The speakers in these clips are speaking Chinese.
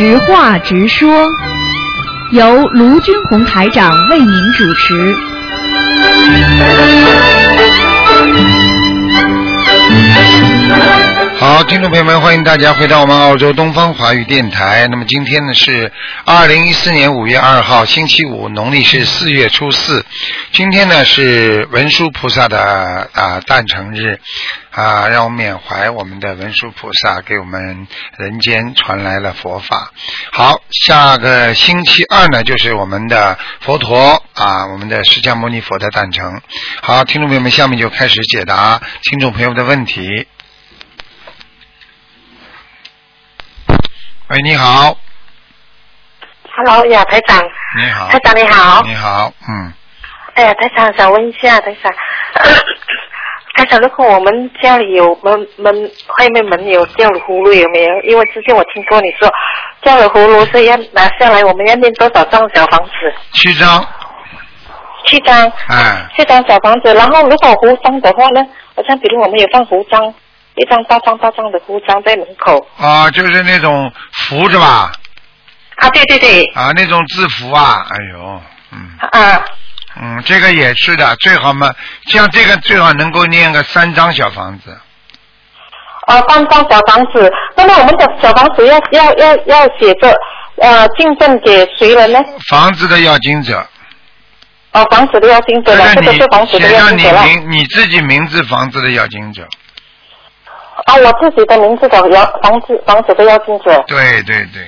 实话直说，由卢军红台长为您主持。好，听众朋友们，欢迎大家回到我们澳洲东方华语电台。那么今天呢是二零一四年五月二号，星期五，农历是四月初四。今天呢是文殊菩萨的啊诞辰日啊，让我们缅怀我们的文殊菩萨给我们人间传来了佛法。好，下个星期二呢就是我们的佛陀啊，我们的释迦牟尼佛的诞辰。好，听众朋友们，下面就开始解答听众朋友的问题。喂，你好，Hello 呀，台长，你好，台长你好。你好，嗯，哎呀，台长想问一下，台长，台长，如果我们家里有门门外面门有掉了葫芦有没有？因为之前我听过你说掉了葫芦是要拿下来，我们要念多少张小房子？七张，七张，哎，七张小房子。然后如果糊章的话呢？好像比如我们有放糊章，一张大张大张的糊章在门口。啊，就是那种符是吧？啊，对对对，啊，那种字符啊，哎呦，嗯啊，嗯，这个也是的，最好嘛，像这个最好能够念个三张小房子，呃，三张小房子。那么我们的小房子要要要要写着呃进赠给谁了呢？房子的要经者，哦，房子的要经者了，这个是房子的要金者了。名你自己名字房子的要经者，啊，我自己的名字的要房子房子的要金者。对对对，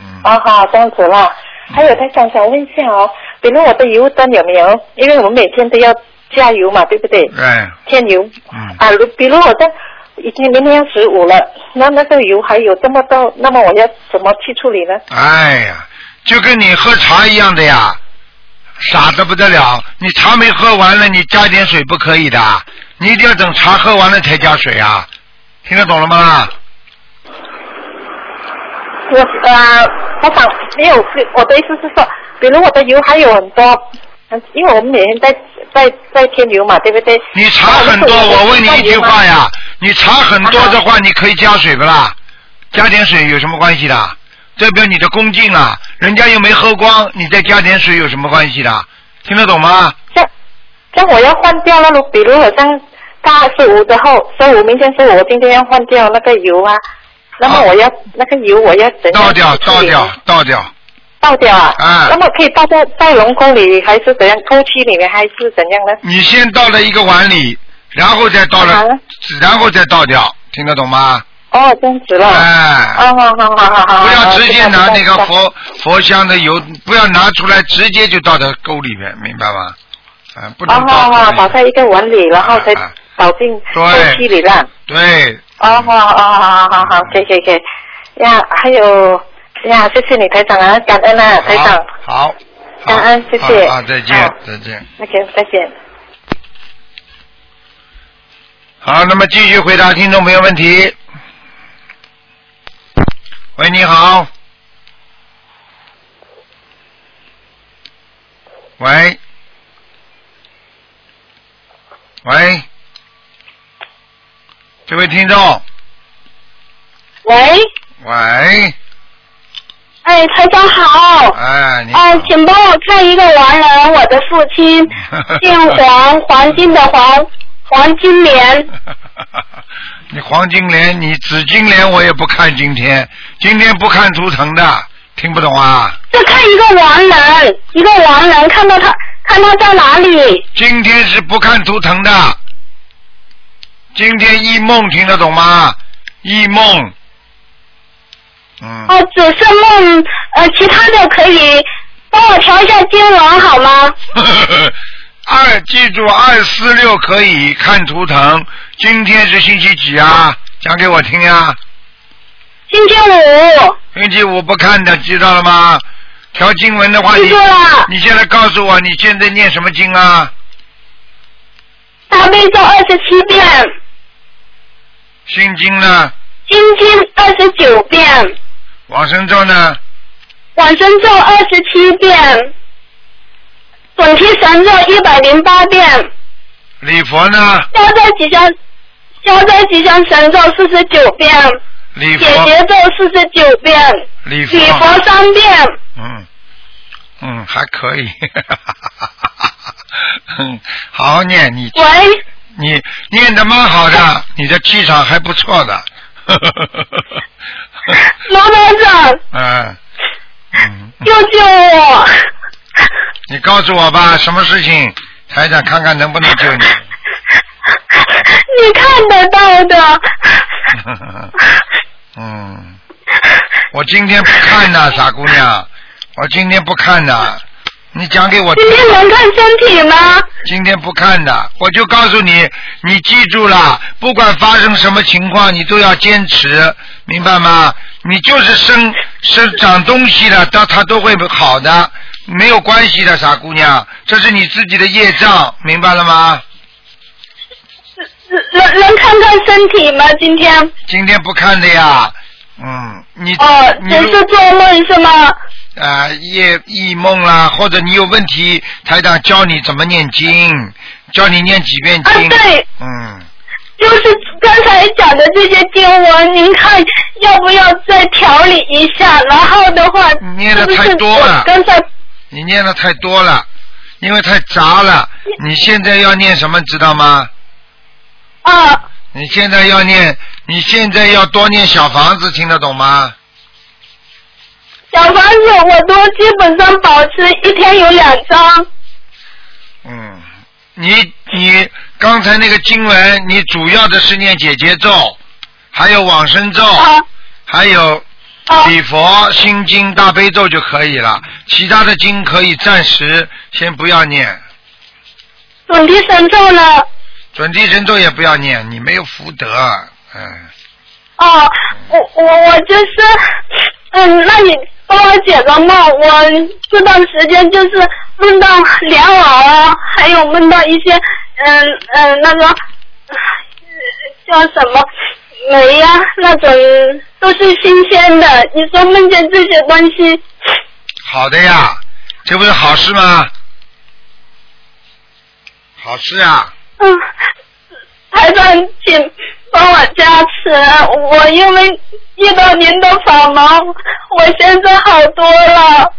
嗯，啊哈，这样子啦。还有，他想想问一下哦，比如我的油灯有没有？因为我们每天都要加油嘛，对不对？哎，添油。嗯啊，如比如我的已经明天要十五了，那那个油还有这么多，那么我要怎么去处理呢？哎呀，就跟你喝茶一样的呀，傻的不得了。你茶没喝完了，你加点水不可以的，你一定要等茶喝完了才加水啊。听得懂了吗？我呃，我想没有，我的意思是说，比如我的油还有很多，嗯因为我们每天在在在添油嘛，对不对？你茶很多，我问你一句话呀，你茶很多的话，你可以加水不啦？加点水有什么关系的？代表你的恭敬啊，人家又没喝光，你再加点水有什么关系的？听得懂吗？这这我要换掉了，比如好像大十五之后，十五明天十五，我今天要换掉那个油啊，那么啊我要、那个油我要怎样倒掉，倒掉，倒掉。倒掉啊？啊那么可以倒在在龙宫里，还是怎样？沟渠里面还是怎样呢？你先倒了一个碗里，然后再倒了，啊然后再倒掉，听得懂吗？哦，这样子了。哎，哦，好好好好好。不要直接拿那个佛佛香的油，不要拿出来直接就倒到沟里面，明白吗？啊，不能哦，好好，倒沟里倒在一个碗里，然后再啊啊倒进对沟渠里了。对，哦，好好好好好好，可以可以可以。呀，还有呀，谢谢你台长啊，感恩啊，台长。好，好，感恩谢谢啊，再见，再见。OK，再见。好，那么继续回答听众朋友问题。喂，你好。喂。喂。这位听众，喂，喂，哎，台长好。哎，你好。哦，请帮我看一个亡人，我的父亲 姓黄，黄金的黄，黄金莲。你黄金莲，你紫金莲我也不看今天，今天不看图腾的，听不懂啊？就看一个亡人，一个亡人，看到他，看他在哪里？今天是不看图腾的，今天一梦听得懂吗？一梦，嗯，哦，只是梦，呃，其他的可以帮我调一下经文好吗？二记住二四六可以看图腾，今天是星期几啊？讲给我听呀、星期五，星期五不看的，知道了吗？调经文的话，你记住了。你现在告诉我，你现在念什么经啊？大悲咒二十七遍，心经呢？心经二十九遍，往生咒呢？往生咒二十七遍，准提神咒一百零八遍，礼佛呢？消灾吉祥消灾吉祥神咒四十九遍，礼姐佛，姐咒四十九遍，礼礼佛佛，三遍。嗯，嗯，还可以，嗯，好好念，你喂，你念的蛮好的，你的气场还不错的，罗台长，嗯嗯，救救我！你告诉我吧，什么事情，台长看看能不能救你。你看得到的。嗯，我今天不看呐，傻姑娘，我今天不看的，你讲给我听今。天能看身体吗？今天不看的，我就告诉你，你记住了，不管发生什么情况，你都要坚持，明白吗？你就是生生长东西了，它它都会好的，没有关系的，傻姑娘，这是你自己的业障，明白了吗？能能看看身体吗？今天？今天不看的呀，嗯，你哦，你只是做梦是吗？啊，夜异梦啦，或者你有问题，台长教你怎么念经，教你念几遍啊，经。对，嗯，就是刚才讲的这些经文，您看要不要再调理一下？然后的话，念得是不是太多了刚才你念的太多了，因为太杂了。你现在要念什么，知道吗？啊，你现在要念，你现在要多念小房子，听得懂吗？小房子我都基本上保持一天有两张。嗯，你你刚才那个经文，你主要的是念解结咒，还有往生咒，啊还有啊礼佛、心经、大悲咒就可以了，其他的经可以暂时先不要念，准提神咒呢？准提神咒也不要念，你没有福德，嗯，哦，我我我就是，嗯，那你帮我解个梦。我这段时间就是梦到莲藕啊，还有梦到一些，嗯嗯，那个呃叫什么梅呀、那种都是新鲜的。你说梦见这些东西，好的呀，这不是好事吗？好事啊，嗯，台长，请帮我加持。我因为遇到您的法忙，我现在好多了。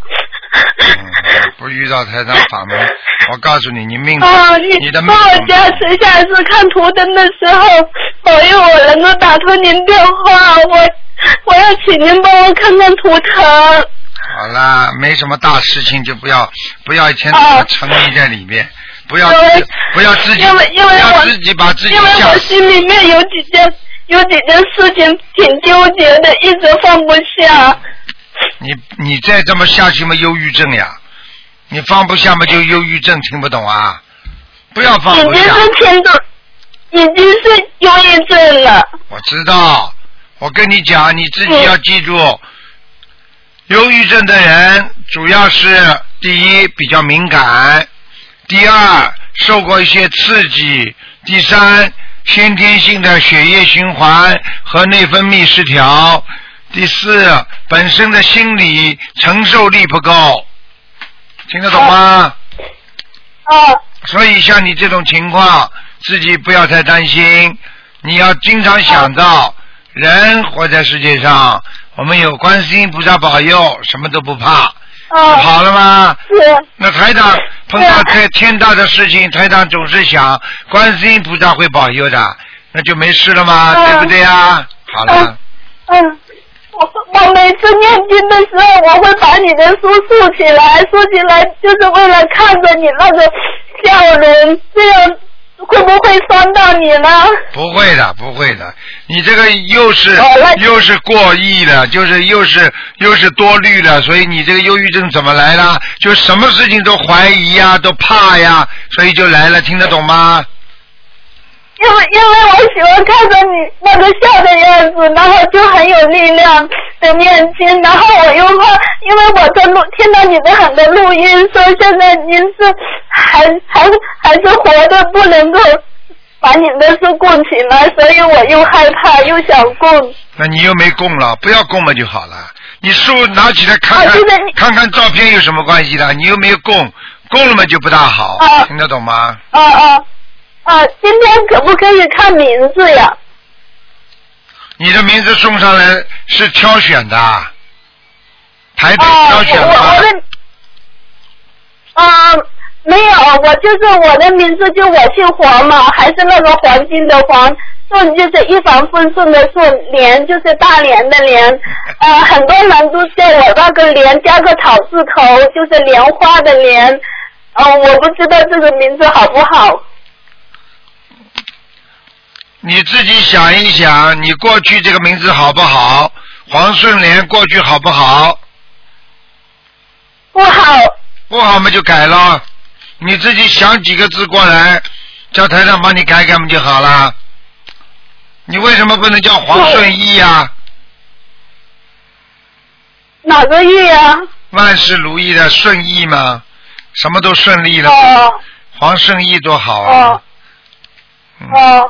嗯，不遇到台长法门，我告诉你，你命，啊，你你的命帮我加持，下次看图灯的时候，保佑我能够打通您电话。我我要请您帮我看看图腾。好啦，没什么大事情就不要不要一天到啊晚沉迷在里面，不要不要自己因为因为我不要自己把自己因为我。心里面有几件有几件事情挺纠结的，一直放不下。你你再这么下去嘛，忧郁症呀！你放不下嘛，就忧郁症，听不懂啊？不要放已经不下。是轻度，已经是忧郁症了。我知道，我跟你讲，你自己嗯要记住，忧郁症的人主要是第一比较敏感，第二受过一些刺激，第三先天性的血液循环和内分泌失调，第四本身的心理承受力不够，听得懂吗？啊，所以像你这种情况，自己不要太担心，你要经常想到，人活在世界上，我们有观世音菩萨保佑，什么都不怕，哦，好了吗？是，那台长碰到天天大的事情，台长总是想观世音菩萨会保佑的，那就没事了嘛？嗯对不对呀？好了，嗯。我我每次念经的时候，我会把你的书竖起来，竖起来就是为了看着你那个笑容，这样会不会伤到你呢？不会的，不会的，你这个又是又是过亿了，就是又是又是多虑了，所以你这个忧郁症怎么来了？就什么事情都怀疑呀，都怕呀，所以就来了，听得懂吗？因为因为我喜欢看着你那个笑的样子，然后就很有力量的念经，然后我又怕，因为我在录听到你的很多录音，说现在您是还还还是活的，不能够把你的书供起来，所以我又害怕又想供。那你又没供了，不要供了就好了。你书拿起来看看，看看照片有什么关系的？你又没有供，供了嘛就不大好，啊听得懂吗？啊啊啊！今天可不可以看名字呀？你的名字送上来是挑选的，排队哦，挑选我我我的。的，啊、没有，我就是我的名字就我姓黄嘛，还是那个黄金的黄，顺就是一帆风顺的顺，莲就是大连的莲，呃，很多人都叫我那个莲加个草字头，就是莲花的莲，呃，我不知道这个名字好不好。你自己想一想，你过去这个名字好不好？黄顺莲过去好不好？不好，不好嘛就改了。你自己想几个字过来，叫台长帮你改改嘛就好了。你为什么不能叫黄顺义呀、哪个月啊？万事如意的顺意嘛，什么都顺利了。哦黄顺义多好啊！哦嗯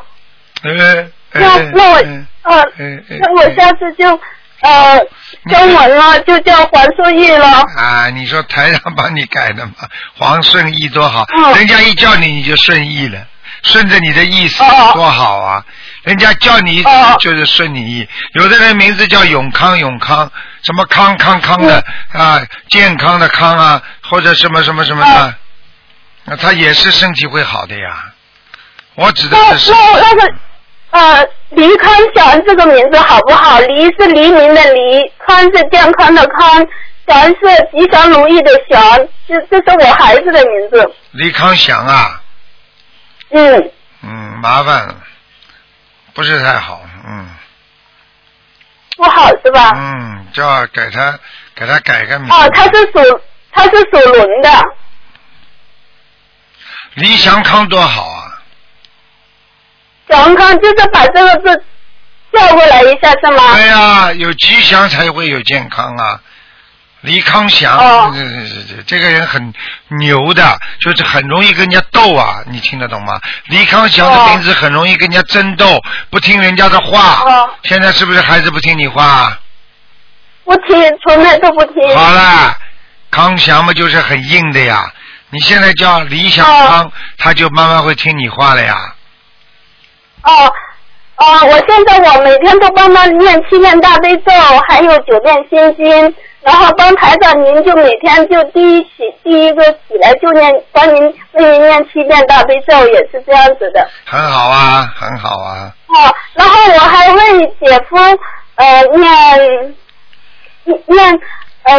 那呃那我嗯呃，嗯嗯那我下次就呃中文了，就叫黄顺义了。啊，你说台上帮你改的嘛，黄顺义多好，嗯人家一叫你你就顺义了，顺着你的意思哦多好啊！人家叫你哦就是顺你意，有的人名字叫永康永康，什么康康康的、嗯啊，健康的康啊，或者什么什么什么的哦，那他也是身体会好的呀。我指的那是那那个呃，黎康祥这个名字好不好？黎是黎明的黎，康是健康的康，祥是吉祥如意的祥，这这是我孩子的名字。黎康祥啊，嗯，嗯，麻烦了，不是太好，嗯不好是吧？嗯，叫给他给他改个名字。哦，他是属他是属龙的。黎祥康多好啊！祥康就是把这个字调过来一下是吗？对呀、有吉祥才会有健康啊。李康祥，哦这这这这个人很牛的，就是很容易跟人家斗啊，你听得懂吗？李康祥的哦名字很容易跟人家争斗，不听人家的话。哦现在是不是孩子不听你话？不听，从来都不听。好了，康祥嘛就是很硬的呀。你现在叫李小康，他就慢慢会听你话了呀。哦呃，我现在我每天都帮他念七遍大悲咒，还有九遍心经，然后帮台长您就每天就第一起第一个起来就念帮您为您念七遍大悲咒，也是这样子的。很好啊，很好啊。哦，然后我还为姐夫呃念念呃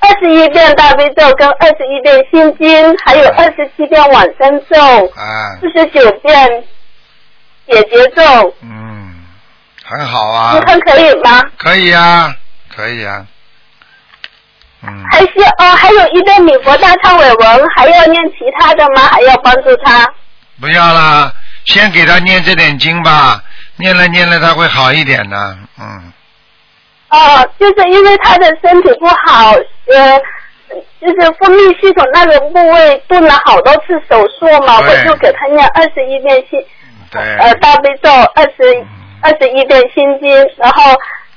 二十一遍大悲咒跟二十一遍心经，还有二十七遍往生咒，啊，四十九遍解结咒，嗯，很好啊你。看可以吗？可以啊，可以啊。嗯，还是哦，还有一遍礼佛大忏悔文，还要念其他的吗？还要帮助他？不要啦，先给他念这点经吧，念了念了他会好一点的。嗯，哦，就是因为他的身体不好，呃，就是分泌系统那个部位动了好多次手术嘛，我就给他念二十一遍心对。呃大悲咒，二十二十一遍心经，然后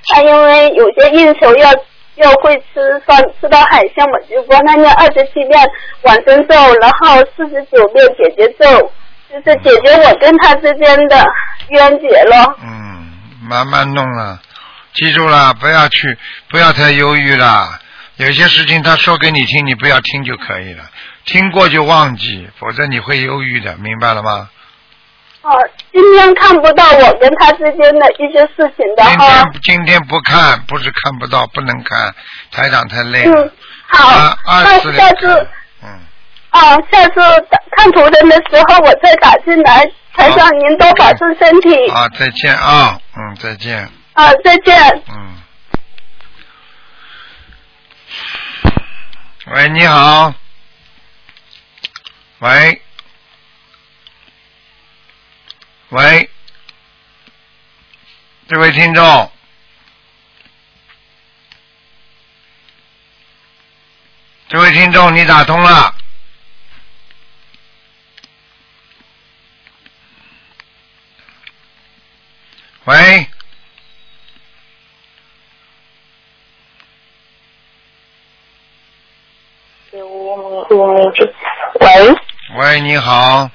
他因为有些应酬要要会吃饭吃到海鲜，嘛就帮他念二十七遍往生咒，然后四十九遍解结咒，就是解决我跟他之间的冤结咯。嗯，慢慢弄了，记住了，不要去，不要太忧郁了。有些事情他说给你听，你不要听就可以了，听过就忘记，否则你会忧郁的，明白了吗？哦，今天看不到我跟他之间的一些事情的今哈天。今天不看，不是看不到，不能看，台长太累了。嗯，好，啊，二那下次。嗯，啊，下次看图腾的时候我再打进来。台长，您多保重身体。啊，再见啊，嗯，再见，啊，再见。嗯。喂，你好。喂。喂，这位听众，这位听众，你打通了。喂，喂，喂，你好，嗯，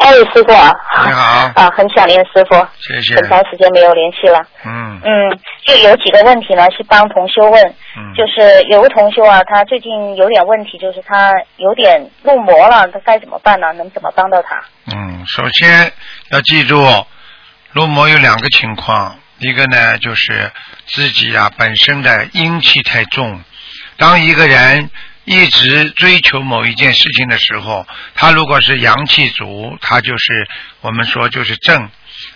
哎，师傅啊，你好 啊，很想念师傅，谢谢。很长时间没有联系了。嗯嗯，就有几个问题呢，是帮同修问，嗯，就是有个同修啊，他最近有点问题，就是他有点入魔了，他该怎么办呢？能怎么帮到他？嗯，首先要记住，入魔有两个情况，一个呢就是自己啊本身的阴气太重，当一个人一直追求某一件事情的时候，他如果是阳气足，他就是我们说就是正；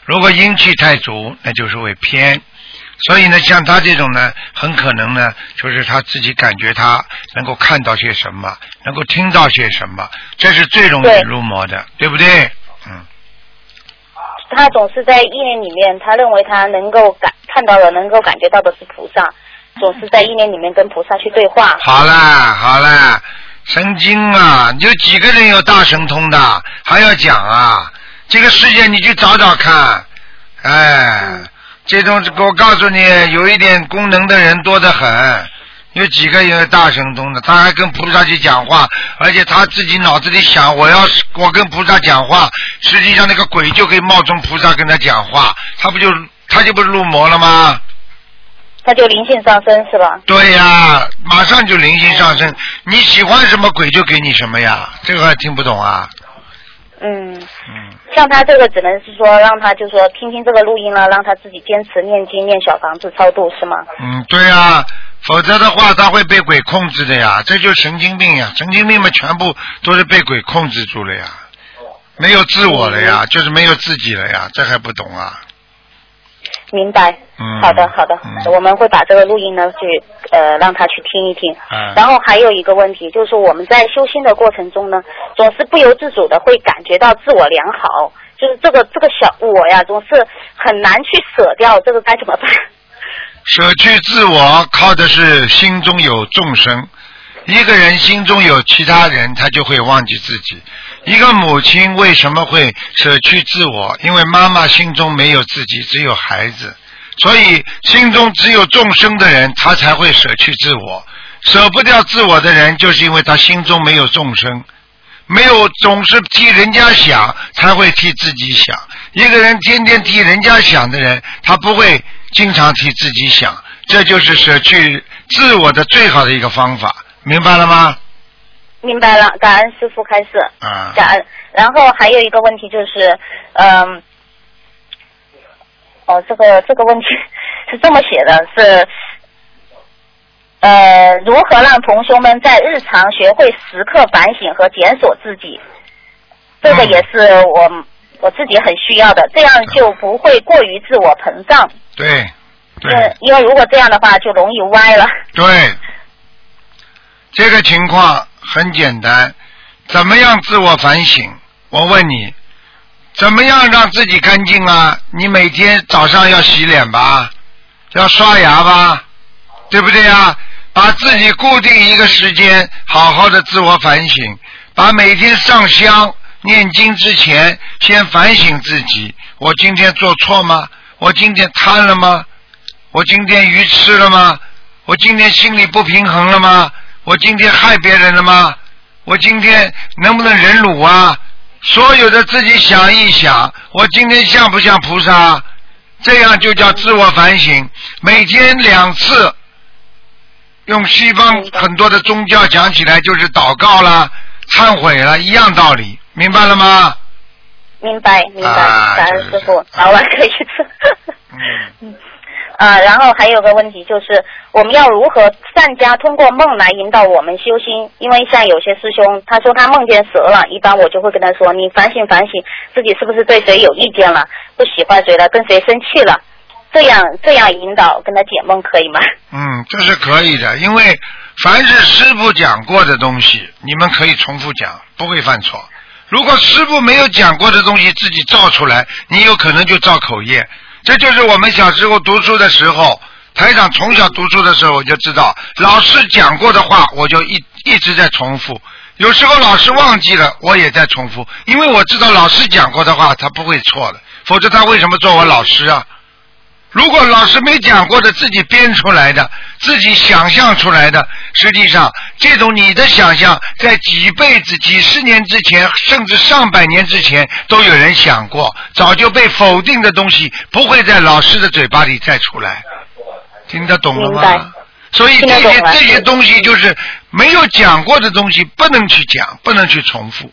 如果阴气太足，那就是会偏。所以呢，像他这种呢，很可能呢，就是他自己感觉他能够看到些什么，能够听到些什么，这是最容易入魔的，对不对？嗯，他总是在意念里面，他认为他能够感看到的、能够感觉到的是菩萨，总是在意念里面跟菩萨去对话。好啦好啦，神经啊！有几个人有大神通的，还要讲啊？这个世界你去找找看，哎，这种我告诉你，有一点功能的人多得很。有几个有大神通的，他还跟菩萨去讲话，而且他自己脑子里想，我要是我跟菩萨讲话，实际上那个鬼就可以冒充菩萨跟他讲话，他不就他就不是入魔了吗？他就灵性上升是吧？对呀，马上就灵性上升，你喜欢什么鬼就给你什么呀，这个还听不懂啊？嗯，嗯，像他这个只能是说让他就说听听这个录音了，让他自己坚持念经、念小房子、超度是吗？嗯，对呀，否则的话他会被鬼控制的呀，这就是神经病呀，神经病嘛，全部都是被鬼控制住了呀，没有自我了呀，就是没有自己了呀，这还不懂啊？明白。嗯好的，好的，嗯我们会把这个录音呢去呃让他去听一听。嗯然后还有一个问题，就是我们在修心的过程中呢，总是不由自主的会感觉到自我良好，就是这个这个小我呀，总是很难去舍掉，这个该怎么办？舍去自我，靠的是心中有众生。一个人心中有其他人，他就会忘记自己。一个母亲为什么会舍去自我？因为妈妈心中没有自己，只有孩子。所以心中只有众生的人，他才会舍去自我。舍不掉自我的人，就是因为他心中没有众生，没有总是替人家想，才会替自己想。一个人天天替人家想的人，他不会经常替自己想。这就是舍去自我的最好的一个方法，明白了吗？明白了，感恩师傅开示。啊，感恩。然后还有一个问题就是，嗯，哦，这个这个问题 是这么写的，是呃，如何让同学们在日常学会时刻反省和检索自己？这个嗯也是我我自己很需要的，这样就不会过于自我膨胀。对，对。呃，因为如果这样的话，就容易歪了。对，这个情况很简单，怎么样自我反省？我问你，怎么样让自己干净啊？你每天早上要洗脸吧，要刷牙吧，对不对呀？把自己固定一个时间，好好的自我反省，把每天上香念经之前，先反省自己：我今天做错吗？我今天贪了吗？我今天愚痴了吗？我今天心里不平衡了吗？我今天害别人了吗？我今天能不能忍辱啊？所有的自己想一想，我今天像不像菩萨？这样就叫自我反省。每天两次，用西方很多的宗教讲起来就是祷告啦、忏悔了，一样道理，明白了吗？明白，明白，啊感恩师傅，早晚可以做。嗯，啊，然后还有个问题就是，我们要如何善加通过梦来引导我们修心？因为像有些师兄，他说他梦见蛇了，一般我就会跟他说，你反省反省，自己是不是对谁有意见了，不喜欢谁了，跟谁生气了，这样这样引导跟他解梦可以吗？嗯，这是可以的，因为凡是师傅讲过的东西，你们可以重复讲，不会犯错。如果师傅没有讲过的东西自己造出来，你有可能就造口业。这就是我们小时候读书的时候，台长从小读书的时候我就知道，老师讲过的话，我就一一直在重复。有时候老师忘记了，我也在重复，因为我知道老师讲过的话他不会错的，否则他为什么做我老师啊？如果老师没讲过的，自己编出来的，自己想象出来的，实际上这种你的想象，在几辈子、几十年之前，甚至上百年之前，都有人想过，早就被否定的东西，不会在老师的嘴巴里再出来。听得懂了吗？所以这些这些东西就是没有讲过的东西，不能去讲，不能去重复，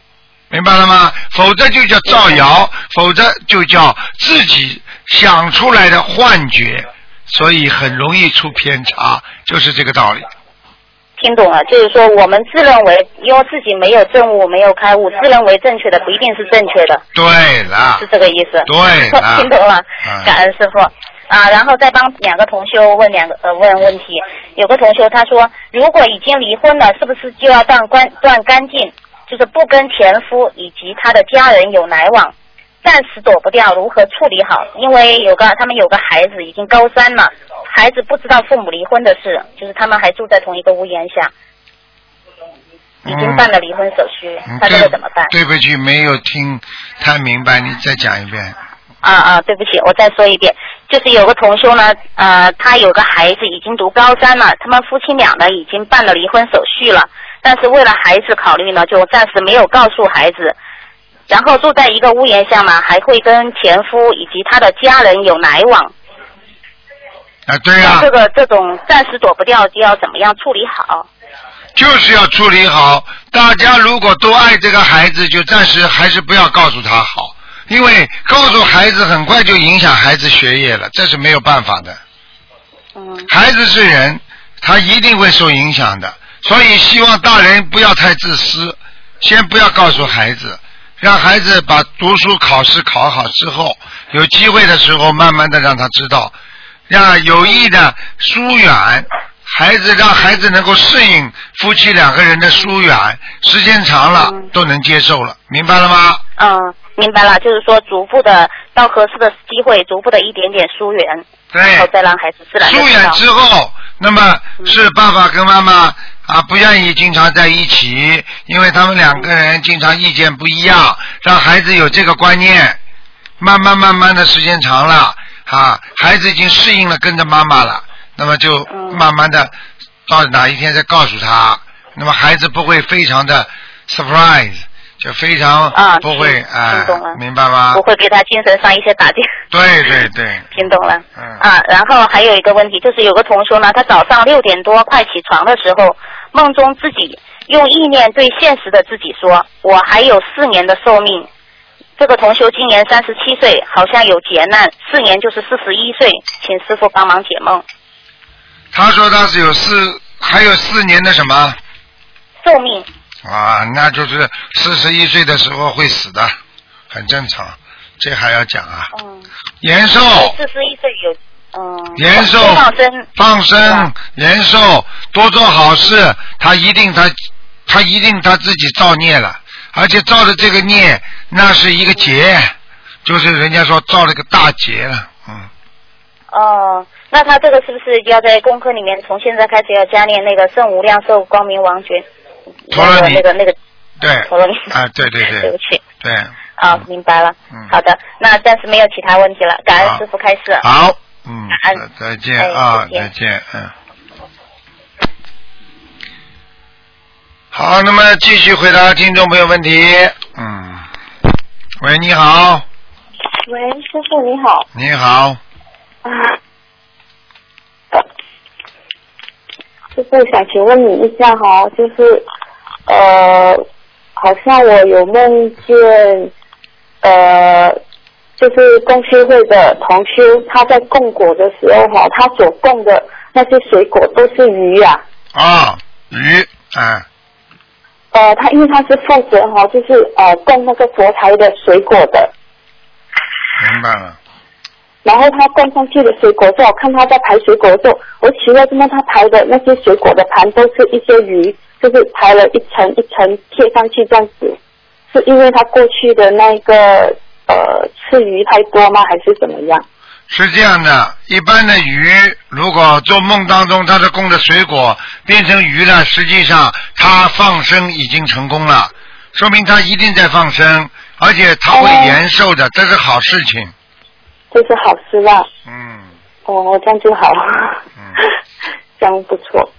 明白了吗？否则就叫造谣，否则就叫自己想出来的幻觉，所以很容易出偏差，就是这个道理。听懂了，就是说我们自认为，因为自己没有证悟、没有开悟，自认为正确的不一定是正确的，对了是，这个意思。对了 听懂了嗯，感恩师傅。啊，然后再帮两个同修问两个呃问问题。有个同修他说，如果已经离婚了，是不是就要断关断干净，就是不跟前夫以及他的家人有来往？暂时躲不掉，如何处理好？因为有个他们有个孩子已经高三了，孩子不知道父母离婚的事，就是他们还住在同一个屋檐下，已经办了离婚手续，嗯他这个怎么办？对不起，没有听太明白，你再讲一遍。啊啊，对不起，我再说一遍，就是有个同修呢，呃，他有个孩子已经读高三了，他们夫妻俩呢已经办了离婚手续了，但是为了孩子考虑呢，就暂时没有告诉孩子。然后住在一个屋檐下嘛，还会跟前夫以及他的家人有来往。啊，对呀、那这个这种暂时躲不掉，就要怎么样处理好？就是要处理好。大家如果都爱这个孩子，就暂时还是不要告诉他好，因为告诉孩子很快就影响孩子学业了，这是没有办法的。嗯孩子是人，他一定会受影响的，所以希望大人不要太自私，先不要告诉孩子，让孩子把读书考试考好之后，有机会的时候慢慢的让他知道，让有意的疏远。孩子让孩子能够适应夫妻两个人的疏远，时间长了嗯都能接受了，明白了吗？嗯，明白了，就是说逐步的到合适的机会，逐步的一点点疏远，然后，再让孩子自然。疏远之后，那么是爸爸跟妈妈啊不愿意经常在一起，因为他们两个人经常意见不一样，让孩子有这个观念，慢慢慢慢的时间长了啊，孩子已经适应了跟着妈妈了，那么就嗯慢慢的到哪一天再告诉他，那么孩子不会非常的 surprise，就非常啊不会听哎听懂了，明白吗不？会给他精神上一些打击。对对对，听懂了。嗯啊，然后还有一个问题，就是有个同学呢，他早上六点多快起床的时候，梦中自己用意念对现实的自己说：“我还有四年的寿命。”这个同修今年三十七岁，好像有劫难，四年就是四十一岁，请师傅帮忙解梦。他说他是有四还有四年的什么？寿命啊，那就是四十一岁的时候会死的，很正常，这还要讲啊？嗯，延寿，四十一岁有嗯，延寿放生，放生，延寿，多做好事，他一定他他一定他自己造孽了，而且造的这个孽，那是一个劫，就是人家说造了个大劫了，嗯，哦，那他这个是不是要在功课里面从现在开始要加念那个圣无量寿光明王觉？陀罗尼那个那个那个对，陀罗尼。啊，对对对 对不起。对，啊，明白了。嗯好的，那暂时没有其他问题了，感恩师傅开示。好，嗯感恩，再见哎啊，再见再见，嗯。好，那么继续回答听众朋友问题。嗯，喂，你好，喂，师傅你好。你好，啊，师傅想请问你一下哈，就是呃，好像我有梦见呃，就是共修会的同修，他在供果的时候哈，他所供的那些水果都是鱼呀、啊，鱼，哎，呃，他因为他是负责哈，就是呃供那个佛台的水果的，明白了，然后他供上去的水果之后，我看他在排水果的时候，我奇怪怎么他排的那些水果的盘都是一些鱼，就是排了一层一层贴上去这样子，是因为他过去的那个呃吃鱼太多吗？还是怎么样？是这样的，一般的鱼如果做梦当中它是供的水果变成鱼了，实际上它放生已经成功了，说明它一定在放生，而且它会哦延寿的，这是好事情。这是好事啦。嗯，哦，这样就好，嗯，这样不错。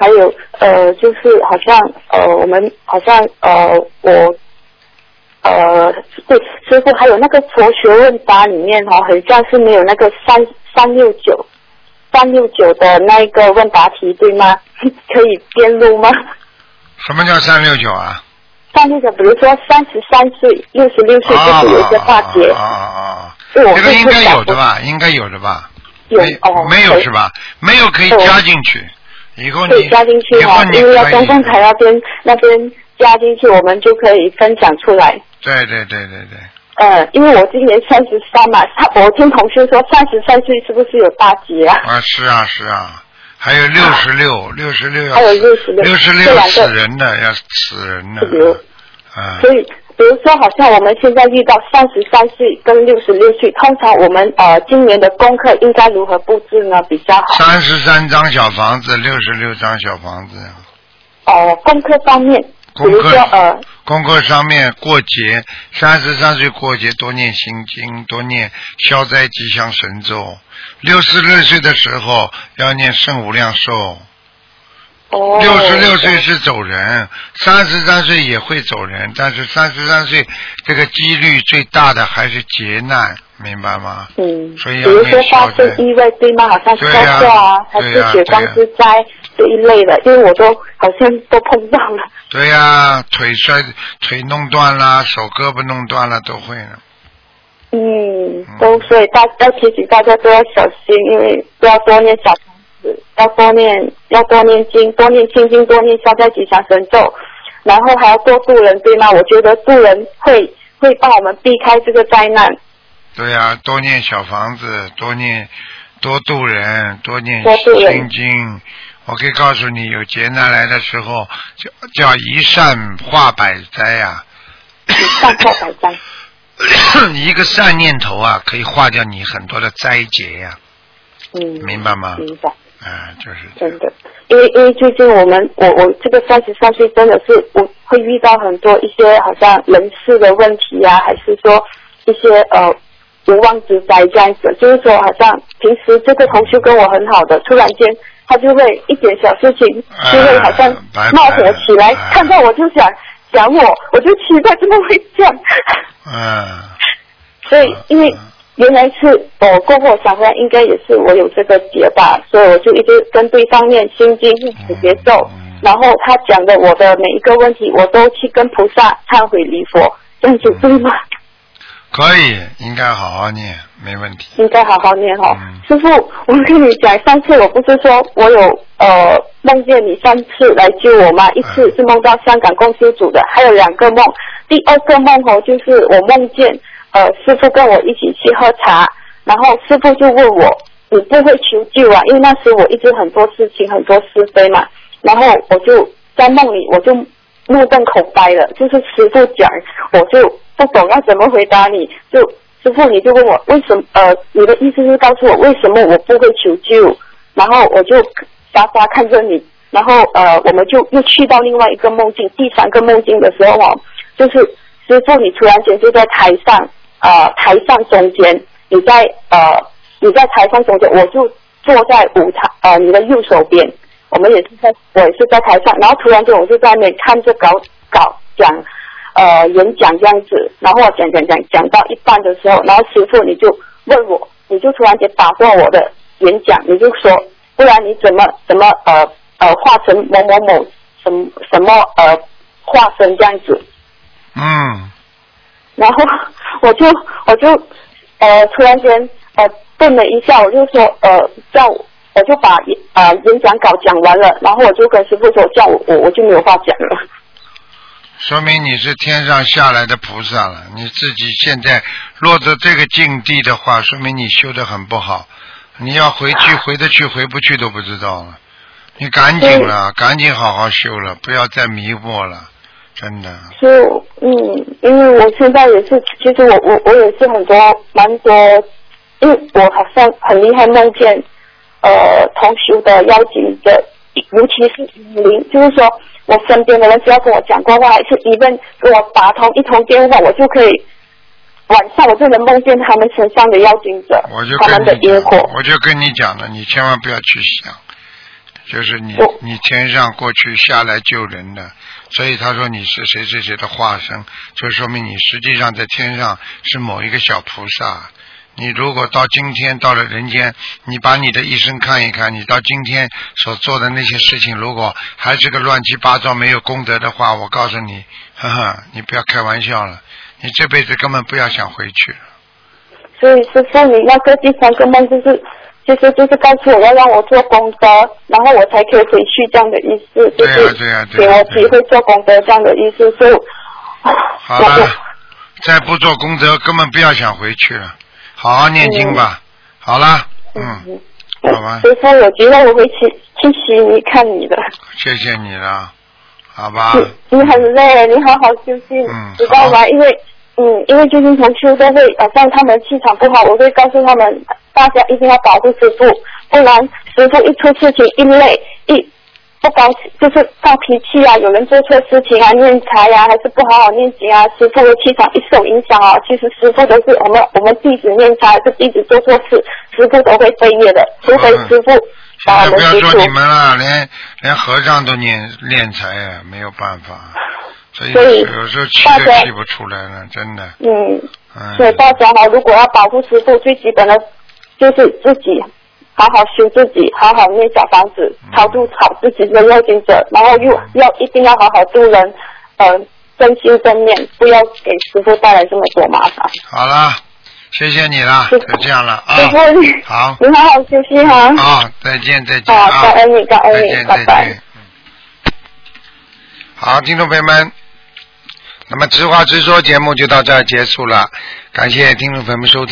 还有呃，就是好像呃，我们好像呃，我呃，对师傅还有那个佛学问答里面哦，很像是没有那个三三六九三六九的那一个问答题，对吗？可以编录吗？什么叫三六九啊？三六九，比如说三十三岁、六十六岁，就是有一个大劫。啊啊啊这个应该有的吧？应该有的吧？有没哦，没有是吧？没有可以加进去。以后你可以加进去因为要可以。公共台那边那边加进去，我们就可以分享出来。对对对对对，呃，因为我今年三十三嘛，他我听同学说三十三岁是不是有大吉啊？啊是啊是啊，还有六十六，六十六要还有六十六六十六死人的要死人的。是有，啊。所以，比如说，好像我们现在遇到三十三岁跟六十六岁，通常我们呃今年的功课应该如何布置呢比较好？三十三张小房子，六十六张小房子。哦、功课方面，比如说呃，功课上面过节，三十三岁过节多念心经，多念消灾吉祥神咒。六十六岁的时候要念圣无量寿。哦，六十六岁是走人，三十三岁也会走人，但是三十三岁这个几率最大的还是劫难，明白吗？嗯，所以要比如说发生意外对吗？好像车对呀祸啊，还是血光之灾这一类的，因为我都好像都碰到了。对呀、腿摔腿弄断了，手胳膊弄断了都会的。嗯，都所以大要提醒大家都要小心，因为都要多念小要多念要多念经，多念心经，多念消灾吉祥神咒，然后还要多度人，对吗？我觉得度人会会帮我们避开这个灾难。对呀、多念小房子，多念多度人，多念多度人心经。我可以告诉你，有劫难来的时候，叫叫一善化百灾呀、善化百灾。你一个善念头啊，可以化掉你很多的灾劫呀、嗯，明白吗？明白，啊，就是真的，因为因为最近我们我我这个三十三岁真的是我会遇到很多一些好像人事的问题啊，还是说一些呃无妄之灾这样子，就是说好像平时这个同学跟我很好的，突然间他就会一点小事情就会好像拜拜闹火起来，哎看到我就想想我，我就奇怪怎么会这样。嗯，所以因为原来是我过后想回来，应该也是我有这个结吧，所以我就一直跟对方念心经、念解节奏，嗯然后他讲的我的每一个问题，我都去跟菩萨忏悔礼佛，这样子对吗？可以，应该好好念，没问题。应该好好念哦。嗯师傅，我跟你讲，上次我不是说我有呃梦见你三次来救我吗？一次是梦到香港公修组的，还有两个梦。第二个梦哦，就是我梦见呃师傅跟我一起去喝茶，然后师傅就问我，你不会求救啊？因为那时我一直很多事情很多是非嘛，然后我就在梦里我就目瞪口呆了，就是师傅讲，我就不懂要怎么回答你，就师傅你就问我为什么呃，你的意思是告诉我为什么我不会求救，然后我就傻傻看着你，然后呃我们就又去到另外一个梦境，第三个梦境的时候哦，就是师傅你突然间就在台上呃台上中间，你在呃你在台上中间，我就坐在舞台呃你的右手边。我们也是在，我也是在台上，然后突然间我就在那边看着搞搞讲，呃演讲这样子，然后讲讲讲讲到一半的时候，然后师傅你就问我，你就突然间打断我的演讲，你就说，不然你怎么怎么呃呃化成某某某什么什么呃化身这样子，嗯，然后我就我就呃突然间呃顿了一下，我就说呃叫我我就把呃演讲稿讲完了，然后我就跟师傅说叫我我我就没有话讲了。说明你是天上下来的菩萨了。你自己现在落到这个境地的话，说明你修得很不好。你要回去，回得去，回不去都不知道了。你赶紧了，赶紧好好修了，不要再迷惑了，真的。是嗯，因为我现在也是，其实我我我也是很多蛮多，因为我好像很厉害，梦见呃同修的邀请的，尤其是零，就是说我身边的人只要跟我讲过话，还是一问跟我打通一通电话，我就可以晚上我就能梦见他们身上的妖精者我就，他们的跟你讲野火。，我就跟你讲了，你千万不要去想，就是你你天上过去下来救人的，所以他说你是谁谁谁的化身，就说明你实际上在天上是某一个小菩萨。你如果到今天到了人间，你把你的一生看一看，你到今天所做的那些事情，如果还是个乱七八糟没有功德的话，我告诉你，呵呵，你不要开玩笑了，你这辈子根本不要想回去了。所以师傅，你那个第三个梦就是，其实就是告诉我要让我做功德，然后我才可以回去这样的意思，就是对呀对给呀我机会做功德这样的意思。所以，啊好了，再不做功德，根本不要想回去了。好好念经吧。好了，嗯，嗯好吧所以说，我觉得我会去去悉尼看你的。谢谢你了，好吧？你你很累，你好好休息，嗯知道吗？好因为嗯，因为最近同修都会，呃，像他们气场不好，我会告诉他们，大家一定要保护师傅，不然师傅一出事情一累一不高兴，就是发脾气啊，有人做错事情啊，念财啊，还是不好好念经啊，师傅的气场一受影响啊，其实师傅都是我们我们弟子念财，还是弟子做错事，师傅都会背业的，除非师傅现把我在不要。说你们了，连连和尚都念练财啊，没有办法，所以有时候气都气不出来了，真的。嗯。嗯。所以大家哈，如果要保护师傅，最基本的就是自己好好修自己，好好念小房子，嗯超度好自己的肉精者，然后又要一定要好好度人，呃，真心真念，不要给师傅带来这么多麻烦。好了，谢谢你了，就这样了啊。师傅，你好，你好好休息哈。好，再见，再见好啊！感恩你感恩你拜拜好，听众朋友们，那么直话直说节目就到这儿结束了，感谢听众朋友们收听。